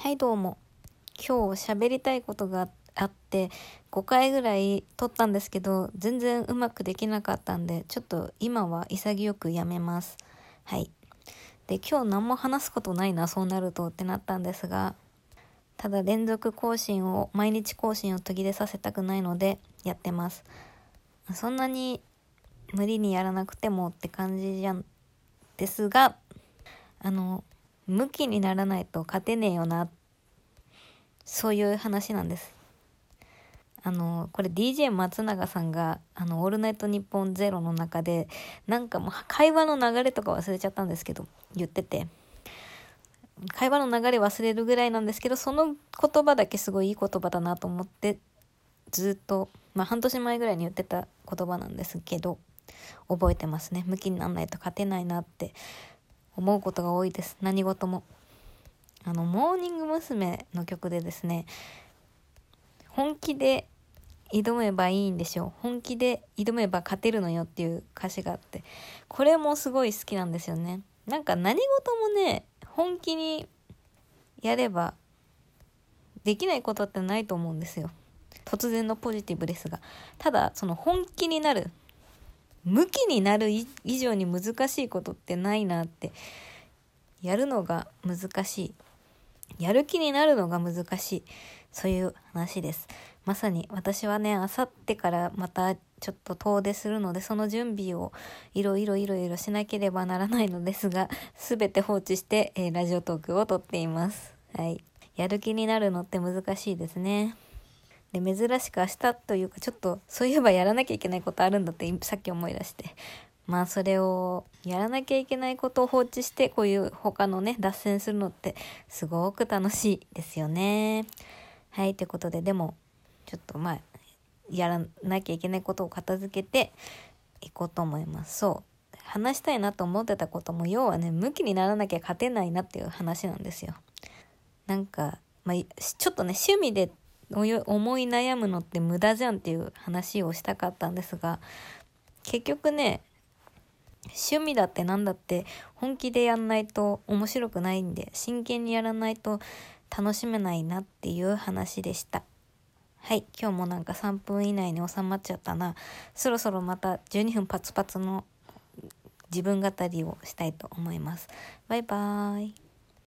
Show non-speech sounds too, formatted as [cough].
はいどうも。今日喋りたいことがあって5回ぐらい撮ったんですけど全然うまくできなかったんでちょっと今は潔くやめます。はい。で今日何も話すことないなそうなるとってなったんですがただ連続更新を毎日更新を途切れさせたくないのでやってます。そんなに無理にやらなくてもって感じじゃんですがあの向きにならないと勝てねえよな。そういう話なんです。あのこれ DJ 松永さんが「あのオールナイトニッポンゼロの中でなんかもう会話の流れとか忘れちゃったんですけど言ってて。会話の流れ忘れるぐらいなんですけどその言葉だけすごいいい言葉だなと思ってずっと、まあ、半年前ぐらいに言ってた言葉なんですけど覚えてますね。向きにならないと勝てないなって。思うことが多いです。何事も。あのモーニング娘。の曲でですね本気で挑めばいいんでしょう。本気で挑めば勝てるのよっていう歌詞があってこれもすごい好きなんですよね。なんか何事もね本気にやればできないことってないと思うんですよ。突然のポジティブですが。ただその本気になる向きになる以上に難しいことってないなってやるのが難しい。やる気になるのが難しい。そういう話です。まさに私はねあさってからまたちょっと遠出するのでその準備をいろいろいろいろしなければならないのですが [laughs] 全て放置して、えー、ラジオトークを撮っています。はい。やる気になるのって難しいですね。で珍しく明日というかちょっとそういえばやらなきゃいけないことあるんだってさっき思い出してまあそれをやらなきゃいけないことを放置してこういう他のね脱線するのってすごく楽しいですよね。はいということででもちょっとまあやらなきゃいけないことを片付けていこうと思います。そう話したいなと思ってたことも要はね向きにならなきゃ勝てないなっていう話なんですよ。なんか、まあ、ちょっとね趣味で思い悩むのって無駄じゃんっていう話をしたかったんですが結局ね趣味だって何だって本気でやんないと面白くないんで真剣にやらないと楽しめないなっていう話でした。はい今日もなんか3分以内に収まっちゃったな。そろそろまた12分パツパツの自分語りをしたいと思います。バイバーイ。